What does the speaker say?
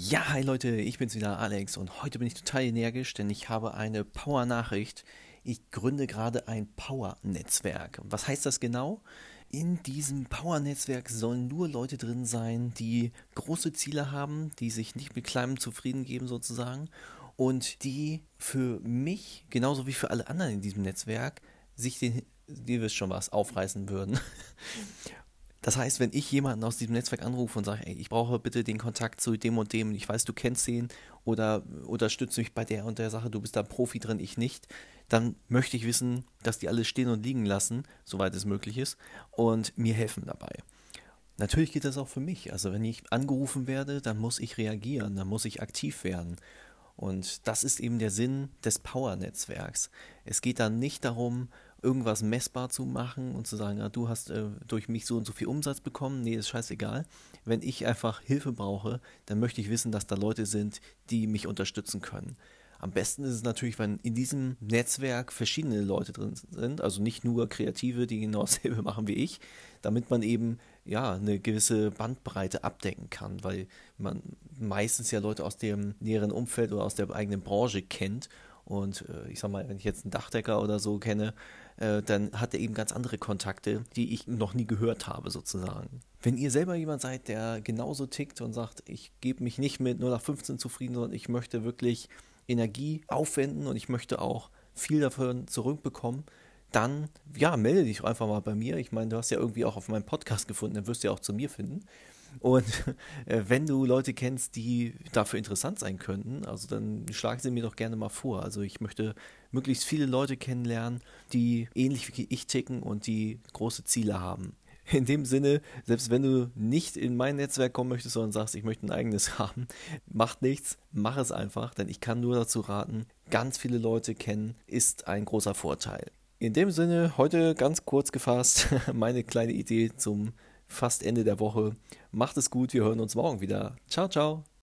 Ja, hi Leute, ich bin's wieder, Alex, und heute bin ich total energisch, denn ich habe eine Power-Nachricht. Ich gründe gerade ein Power-Netzwerk. Was heißt das genau? In diesem Power-Netzwerk sollen nur Leute drin sein, die große Ziele haben, die sich nicht mit kleinem zufrieden geben sozusagen und die für mich, genauso wie für alle anderen in diesem Netzwerk, sich den, ihr wisst schon was, aufreißen würden. Das heißt, wenn ich jemanden aus diesem Netzwerk anrufe und sage, ey, ich brauche bitte den Kontakt zu dem und dem, ich weiß, du kennst ihn oder unterstütze mich bei der und der Sache, du bist da Profi drin, ich nicht, dann möchte ich wissen, dass die alles stehen und liegen lassen, soweit es möglich ist, und mir helfen dabei. Natürlich geht das auch für mich. Also wenn ich angerufen werde, dann muss ich reagieren, dann muss ich aktiv werden. Und das ist eben der Sinn des Power-Netzwerks. Es geht dann nicht darum, irgendwas messbar zu machen und zu sagen, ja, du hast äh, durch mich so und so viel Umsatz bekommen. Nee, ist scheißegal. Wenn ich einfach Hilfe brauche, dann möchte ich wissen, dass da Leute sind, die mich unterstützen können. Am besten ist es natürlich, wenn in diesem Netzwerk verschiedene Leute drin sind, also nicht nur Kreative, die genau dasselbe machen wie ich, damit man eben ja eine gewisse Bandbreite abdecken kann, weil man meistens ja Leute aus dem näheren Umfeld oder aus der eigenen Branche kennt und äh, ich sag mal, wenn ich jetzt einen Dachdecker oder so kenne, äh, dann hat er eben ganz andere Kontakte, die ich noch nie gehört habe, sozusagen. Wenn ihr selber jemand seid, der genauso tickt und sagt, ich gebe mich nicht mit 0 nach 15 zufrieden, sondern ich möchte wirklich Energie aufwenden und ich möchte auch viel davon zurückbekommen, dann ja, melde dich einfach mal bei mir. Ich meine, du hast ja irgendwie auch auf meinem Podcast gefunden, dann wirst du ja auch zu mir finden. Und äh, wenn du Leute kennst, die dafür interessant sein könnten, also dann schlagen sie mir doch gerne mal vor. Also ich möchte möglichst viele Leute kennenlernen, die ähnlich wie ich ticken und die große Ziele haben. In dem Sinne, selbst wenn du nicht in mein Netzwerk kommen möchtest, sondern sagst, ich möchte ein eigenes haben, macht nichts, mach es einfach, denn ich kann nur dazu raten, ganz viele Leute kennen ist ein großer Vorteil. In dem Sinne, heute ganz kurz gefasst, meine kleine Idee zum fast Ende der Woche. Macht es gut, wir hören uns morgen wieder. Ciao, ciao.